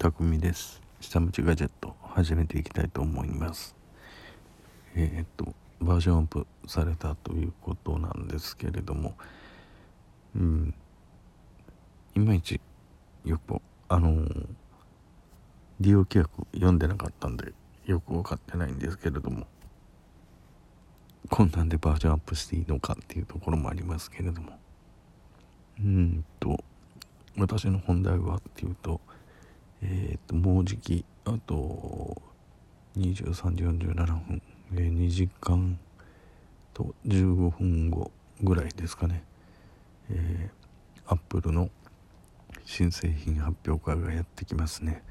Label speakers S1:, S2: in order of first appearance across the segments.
S1: はい、たくみです。下町ガジェット始めていきたいと思います。えーっとバージョンアップされたということなんですけれども、うん、いまいちよくあのー利用規約読んでなかったんでよく分かってないんですけれども、こんなんでバージョンアップしていいのかっていうところもありますけれども、うんと私の本題はっていうと。えっ、ともうじきあと23時47分、えー2時間と15分後ぐらいですかね。えー、アップルの新製品発表会がやってきますね。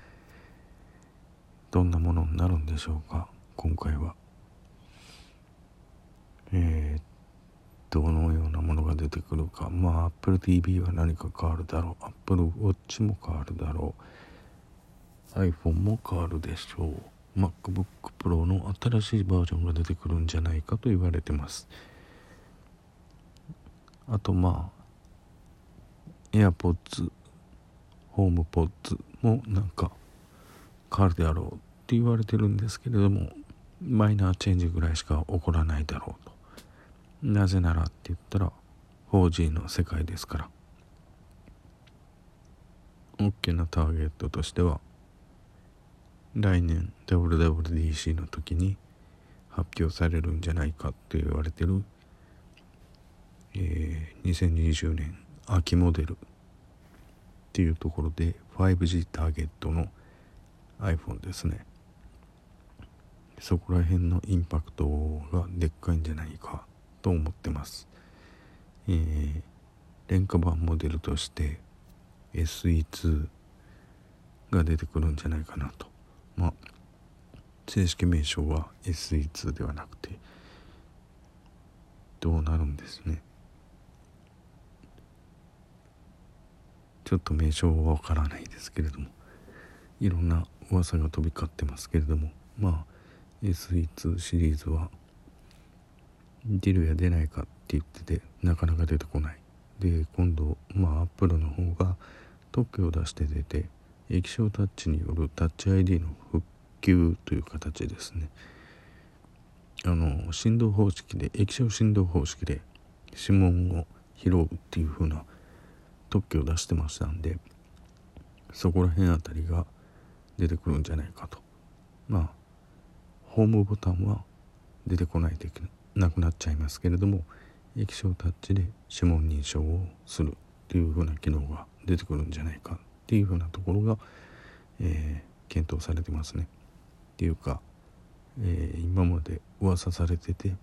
S1: どんなものになるんでしょうか今回は。えー、どのようなものが出てくるか。まあ Apple TV は何か変わるだろう。Apple Watch も変わるだろう。iPhone も変わるでしょう。MacBook Pro の新しいバージョンが出てくるんじゃないかと言われてます。あとまあ AirPods HomePods もなんか変わるであろうって言われてるんですけれどもマイナーチェンジぐらいしか起こらないだろうと。なぜならって言ったら 4G の世界ですから。大きなターゲットとしては来年 WWDC の時に発表されるんじゃないかと言われてる、えー2020年秋モデルっていうところで 5G ターゲットの iPhone ですね。そこら辺のインパクトがでっかいんじゃないかと思ってます、えー廉価版モデルとして SE2 が出てくるんじゃないかなと。まあ正式名称は SE2 ではなくてどうなるんですね。ちょっと名称はわからないですけれどもいろんな噂が飛び交ってますけれどもまあ SE2 シリーズは出るや出ないかって言っててなかなか出てこない。で今度まあアップルの方が特許を出して出て液晶タッチによるタッチ ID の復旧という形ですね。あの振動方式で液晶振動方式で指紋を拾うっていう風な特許を出してましたんでそこら辺あたりが出てくるんじゃないかと。まあホームボタンは出てこないといけなくなっちゃいますけれども液晶タッチで指紋認証をするっていう風な機能が出てくるんじゃないかっていう風なところが、えー検討されてますね。っていうか、えー今まで噂されてて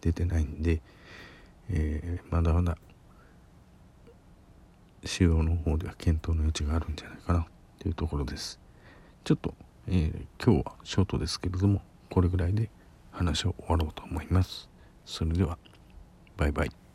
S1: 出てないんで、えーまだまだ使用の方では検討の余地があるんじゃないかなっていうところです。ちょっと、えー今日はショートですけれどもこれぐらいで話を終わろうと思います。それではバイバイ。